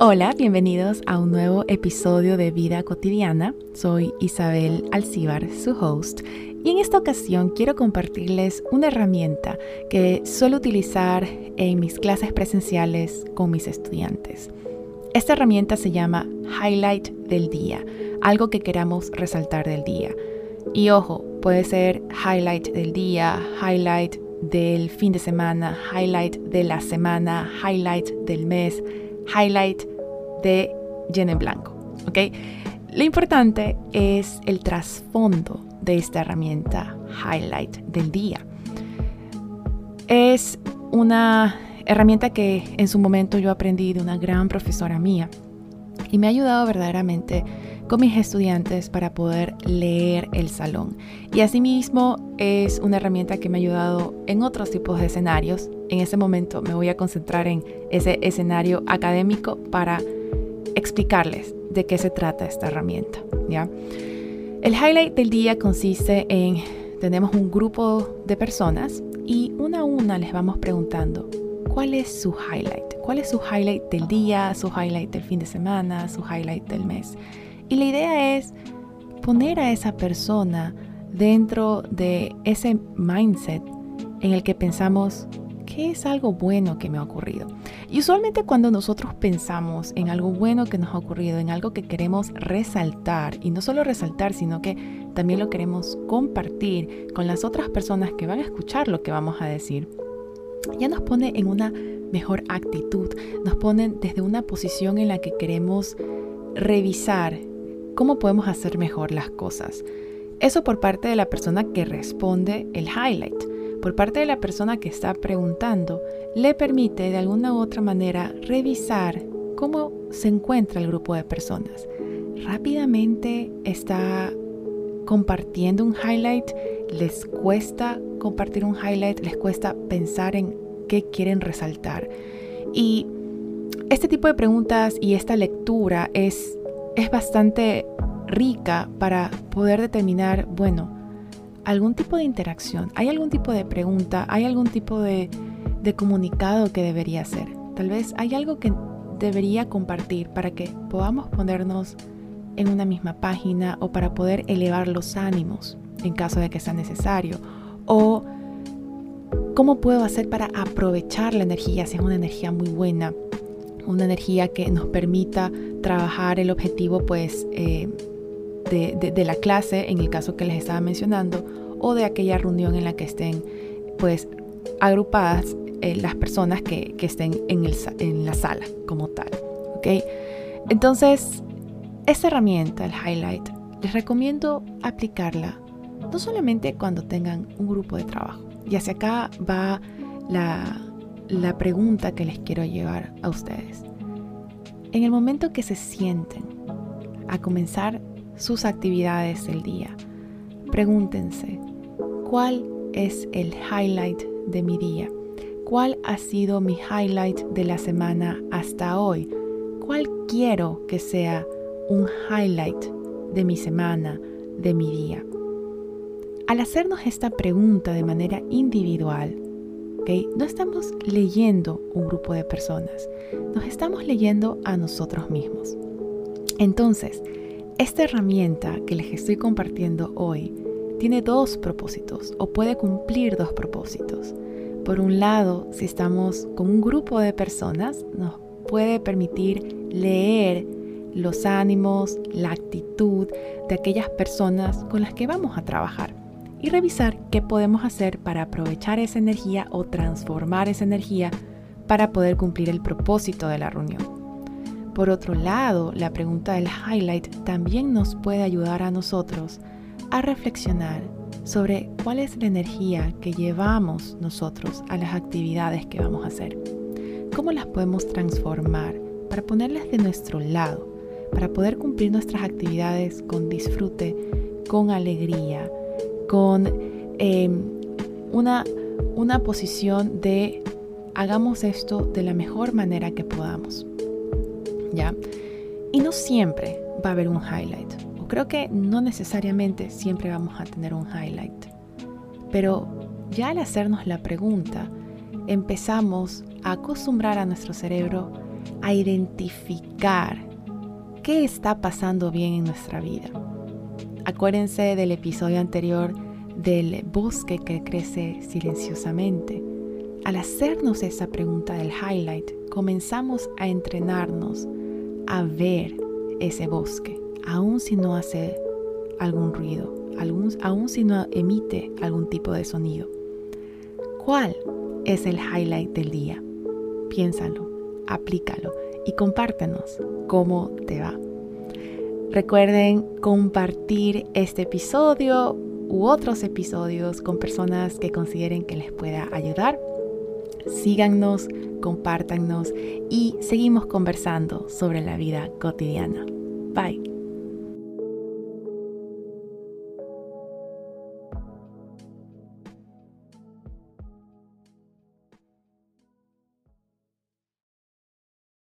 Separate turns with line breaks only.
Hola, bienvenidos a un nuevo episodio de Vida Cotidiana. Soy Isabel Alcíbar, su host, y en esta ocasión quiero compartirles una herramienta que suelo utilizar en mis clases presenciales con mis estudiantes. Esta herramienta se llama Highlight del Día, algo que queramos resaltar del día. Y ojo, puede ser highlight del día, highlight del fin de semana, highlight de la semana, highlight del mes, highlight de lleno en blanco. ¿ok? Lo importante es el trasfondo de esta herramienta highlight del día. Es una herramienta que en su momento yo aprendí de una gran profesora mía y me ha ayudado verdaderamente con mis estudiantes para poder leer el salón. Y asimismo es una herramienta que me ha ayudado en otros tipos de escenarios. En ese momento me voy a concentrar en ese escenario académico para explicarles de qué se trata esta herramienta. ¿ya? El highlight del día consiste en, tenemos un grupo de personas y una a una les vamos preguntando cuál es su highlight, cuál es su highlight del día, su highlight del fin de semana, su highlight del mes. Y la idea es poner a esa persona dentro de ese mindset en el que pensamos, ¿qué es algo bueno que me ha ocurrido? Y usualmente cuando nosotros pensamos en algo bueno que nos ha ocurrido, en algo que queremos resaltar, y no solo resaltar, sino que también lo queremos compartir con las otras personas que van a escuchar lo que vamos a decir, ya nos pone en una mejor actitud, nos pone desde una posición en la que queremos revisar cómo podemos hacer mejor las cosas. Eso por parte de la persona que responde el highlight. Por parte de la persona que está preguntando, le permite de alguna u otra manera revisar cómo se encuentra el grupo de personas. Rápidamente está compartiendo un highlight, les cuesta compartir un highlight, les cuesta pensar en qué quieren resaltar. Y este tipo de preguntas y esta lectura es es bastante rica para poder determinar, bueno, algún tipo de interacción, hay algún tipo de pregunta, hay algún tipo de, comunicado que debería hacer. Tal vez hay algo que debería compartir para que podamos ponernos en una misma página o para poder elevar los ánimos en caso de que sea necesario. O cómo puedo hacer para aprovechar la energía, si es una energía muy buena, una energía que nos permita trabajar el objetivo pues eh, de, la clase, en el caso que les estaba mencionando, o de aquella reunión en la que estén pues agrupadas eh, las personas que, estén en, el, en, la sala como tal. ¿ok? Entonces, esta herramienta, el highlight, les recomiendo aplicarla no solamente cuando tengan un grupo de trabajo, y hacia acá va la, la pregunta que les quiero llevar a ustedes. En el momento que se sienten a comenzar sus actividades del día, pregúntense, ¿cuál es el highlight de mi día? ¿Cuál ha sido mi highlight de la semana hasta hoy? ¿Cuál quiero que sea un highlight de mi semana, de mi día? Al hacernos esta pregunta de manera individual, no estamos leyendo un grupo de personas, nos estamos leyendo a nosotros mismos. Entonces, esta herramienta que les estoy compartiendo hoy tiene dos propósitos o puede cumplir dos propósitos. Por un lado, si estamos con un grupo de personas, nos puede permitir leer los ánimos, la actitud de aquellas personas con las que vamos a trabajar y revisar qué podemos hacer para aprovechar esa energía o transformar esa energía para poder cumplir el propósito de la reunión. Por otro lado, la pregunta del highlight también nos puede ayudar a nosotros a reflexionar sobre cuál es la energía que llevamos nosotros a las actividades que vamos a hacer. ¿Cómo las podemos transformar para ponerlas de nuestro lado, para poder cumplir nuestras actividades con disfrute, con alegría, con em, una, una posición de hagamos esto de la mejor manera que podamos. Y no siempre va a haber un highlight. O creo que no necesariamente siempre vamos a tener un highlight. Pero ya al hacernos la pregunta, empezamos a acostumbrar a nuestro cerebro a identificar qué está pasando bien en nuestra vida. Acuérdense del episodio anterior del bosque que crece silenciosamente. Al hacernos esa pregunta del highlight, comenzamos a entrenarnos a ver ese bosque, aun si no hace algún ruido, aun si no emite algún tipo de sonido. ¿Cuál es el highlight del día? Piénsalo, aplícalo y compártenos cómo te va. Recuerden compartir este episodio u otros episodios con personas que consideren que les pueda ayudar. Síganos, compártanos y seguimos conversando sobre la vida cotidiana. Bye.